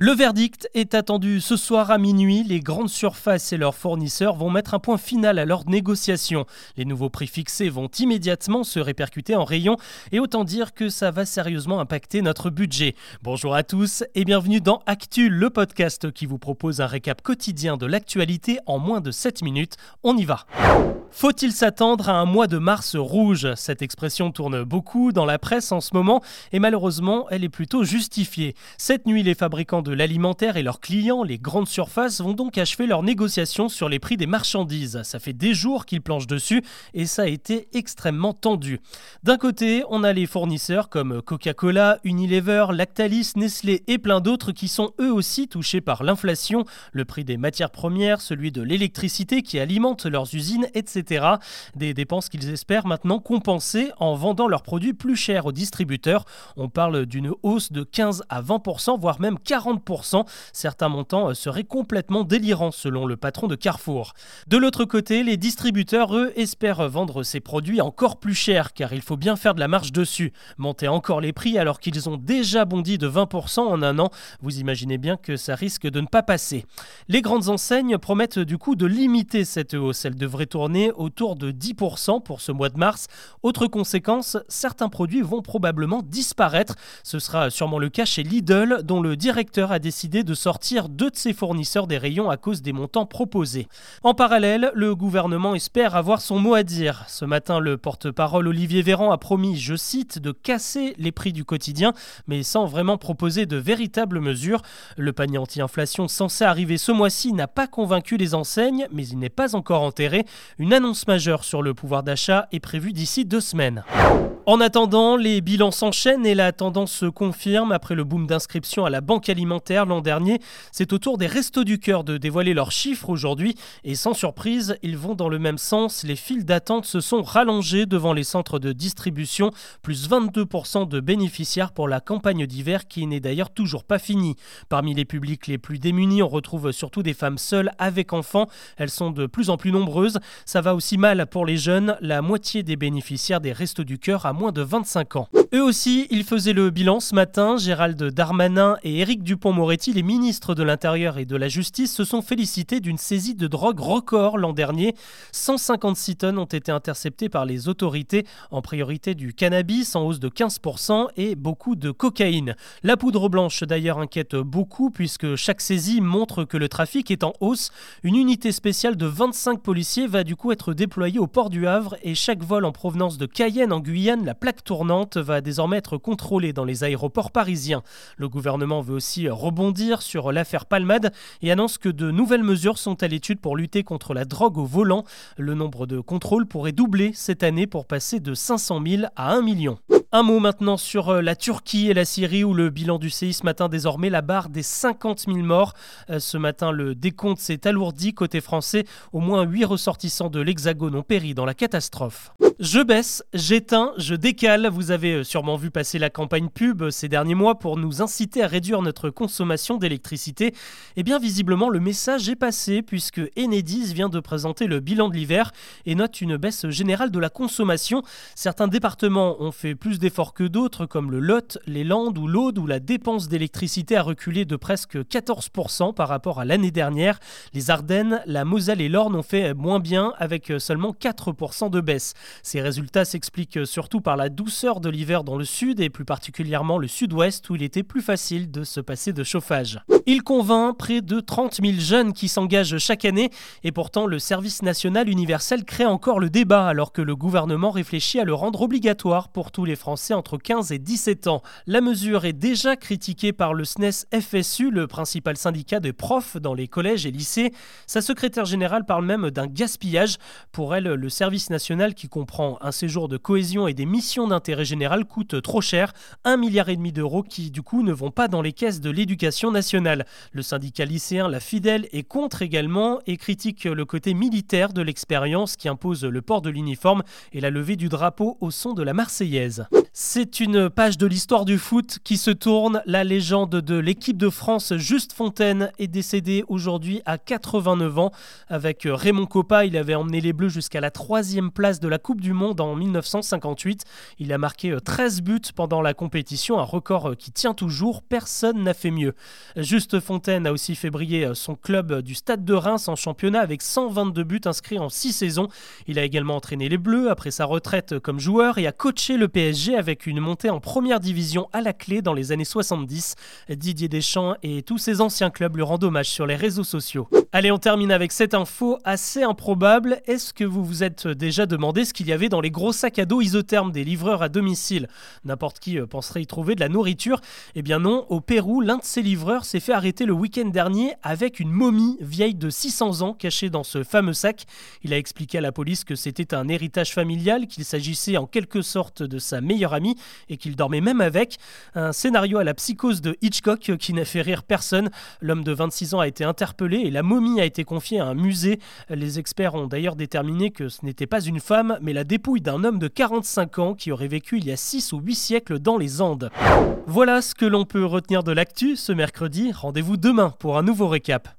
Le verdict est attendu ce soir à minuit. Les grandes surfaces et leurs fournisseurs vont mettre un point final à leurs négociations. Les nouveaux prix fixés vont immédiatement se répercuter en rayon et autant dire que ça va sérieusement impacter notre budget. Bonjour à tous et bienvenue dans Actu, le podcast qui vous propose un récap quotidien de l'actualité en moins de 7 minutes. On y va. Faut-il s'attendre à un mois de mars rouge? Cette expression tourne beaucoup dans la presse en ce moment et malheureusement elle est plutôt justifiée. Cette nuit, les fabricants l'alimentaire et leurs clients, les grandes surfaces, vont donc achever leurs négociations sur les prix des marchandises. Ça fait des jours qu'ils planchent dessus et ça a été extrêmement tendu. D'un côté, on a les fournisseurs comme Coca-Cola, Unilever, Lactalis, Nestlé et plein d'autres qui sont eux aussi touchés par l'inflation, le prix des matières premières, celui de l'électricité qui alimente leurs usines, etc. Des dépenses qu'ils espèrent maintenant compenser en vendant leurs produits plus chers aux distributeurs. On parle d'une hausse de 15 à 20%, voire même 40%. Certains montants seraient complètement délirants selon le patron de Carrefour. De l'autre côté, les distributeurs, eux, espèrent vendre ces produits encore plus chers car il faut bien faire de la marge dessus. Monter encore les prix alors qu'ils ont déjà bondi de 20% en un an, vous imaginez bien que ça risque de ne pas passer. Les grandes enseignes promettent du coup de limiter cette hausse. Elle devrait tourner autour de 10% pour ce mois de mars. Autre conséquence, certains produits vont probablement disparaître. Ce sera sûrement le cas chez Lidl, dont le directeur a décidé de sortir deux de ses fournisseurs des rayons à cause des montants proposés. En parallèle, le gouvernement espère avoir son mot à dire. Ce matin, le porte-parole Olivier Véran a promis, je cite, de casser les prix du quotidien, mais sans vraiment proposer de véritables mesures. Le panier anti-inflation censé arriver ce mois-ci n'a pas convaincu les enseignes, mais il n'est pas encore enterré. Une annonce majeure sur le pouvoir d'achat est prévue d'ici deux semaines. En attendant, les bilans s'enchaînent et la tendance se confirme. Après le boom d'inscription à la banque alimentaire l'an dernier, c'est au tour des Restos du Cœur de dévoiler leurs chiffres aujourd'hui. Et sans surprise, ils vont dans le même sens. Les files d'attente se sont rallongées devant les centres de distribution, plus 22% de bénéficiaires pour la campagne d'hiver qui n'est d'ailleurs toujours pas finie. Parmi les publics les plus démunis, on retrouve surtout des femmes seules avec enfants. Elles sont de plus en plus nombreuses. Ça va aussi mal pour les jeunes. La moitié des bénéficiaires des Restos du Cœur a moins de 25 ans. Eux aussi, ils faisaient le bilan ce matin. Gérald Darmanin et Éric Dupont-Moretti, les ministres de l'Intérieur et de la Justice, se sont félicités d'une saisie de drogue record l'an dernier. 156 tonnes ont été interceptées par les autorités, en priorité du cannabis en hausse de 15% et beaucoup de cocaïne. La poudre blanche d'ailleurs inquiète beaucoup puisque chaque saisie montre que le trafic est en hausse. Une unité spéciale de 25 policiers va du coup être déployée au port du Havre et chaque vol en provenance de Cayenne en Guyane la plaque tournante va désormais être contrôlée dans les aéroports parisiens. Le gouvernement veut aussi rebondir sur l'affaire Palmade et annonce que de nouvelles mesures sont à l'étude pour lutter contre la drogue au volant. Le nombre de contrôles pourrait doubler cette année pour passer de 500 000 à 1 million. Un mot maintenant sur euh, la Turquie et la Syrie où le bilan du séisme atteint désormais la barre des 50 000 morts. Euh, ce matin, le décompte s'est alourdi côté français. Au moins 8 ressortissants de l'Hexagone ont péri dans la catastrophe. Je baisse, j'éteins, je décale. Vous avez euh, sûrement vu passer la campagne pub ces derniers mois pour nous inciter à réduire notre consommation d'électricité. Eh bien, visiblement, le message est passé puisque Enedis vient de présenter le bilan de l'hiver et note une baisse générale de la consommation. Certains départements ont fait plus d'efforts que d'autres, comme le Lot, les Landes ou l'Aude, où la dépense d'électricité a reculé de presque 14% par rapport à l'année dernière. Les Ardennes, la Moselle et l'Orne ont fait moins bien, avec seulement 4% de baisse. Ces résultats s'expliquent surtout par la douceur de l'hiver dans le sud et plus particulièrement le sud-ouest, où il était plus facile de se passer de chauffage. Il convainc près de 30 000 jeunes qui s'engagent chaque année, et pourtant le service national universel crée encore le débat, alors que le gouvernement réfléchit à le rendre obligatoire pour tous les Français entre 15 et 17 ans. La mesure est déjà critiquée par le SNES FSU, le principal syndicat des profs dans les collèges et lycées. Sa secrétaire générale parle même d'un gaspillage. Pour elle, le service national qui comprend un séjour de cohésion et des missions d'intérêt général coûte trop cher, un milliard et demi d'euros qui du coup ne vont pas dans les caisses de l'éducation nationale. Le syndicat lycéen La Fidèle est contre également et critique le côté militaire de l'expérience qui impose le port de l'uniforme et la levée du drapeau au son de la Marseillaise. C'est une page de l'histoire du foot qui se tourne. La légende de l'équipe de France, Juste Fontaine, est décédée aujourd'hui à 89 ans. Avec Raymond Coppa, il avait emmené les Bleus jusqu'à la troisième place de la Coupe du Monde en 1958. Il a marqué 13 buts pendant la compétition, un record qui tient toujours. Personne n'a fait mieux. Juste Fontaine a aussi fait briller son club du Stade de Reims en championnat avec 122 buts inscrits en 6 saisons. Il a également entraîné les Bleus après sa retraite comme joueur et a coaché le PSG avec une montée en première division à la clé dans les années 70. Didier Deschamps et tous ses anciens clubs lui rendent hommage sur les réseaux sociaux. Allez, on termine avec cette info assez improbable. Est-ce que vous vous êtes déjà demandé ce qu'il y avait dans les gros sacs à dos isothermes des livreurs à domicile? N'importe qui euh, penserait y trouver de la nourriture. Eh bien non, au Pérou, l'un de ces livreurs s'est arrêter le week-end dernier avec une momie vieille de 600 ans cachée dans ce fameux sac. Il a expliqué à la police que c'était un héritage familial, qu'il s'agissait en quelque sorte de sa meilleure amie et qu'il dormait même avec. Un scénario à la psychose de Hitchcock qui n'a fait rire personne. L'homme de 26 ans a été interpellé et la momie a été confiée à un musée. Les experts ont d'ailleurs déterminé que ce n'était pas une femme, mais la dépouille d'un homme de 45 ans qui aurait vécu il y a 6 ou 8 siècles dans les Andes. Voilà ce que l'on peut retenir de l'actu ce mercredi. Rendez-vous demain pour un nouveau récap.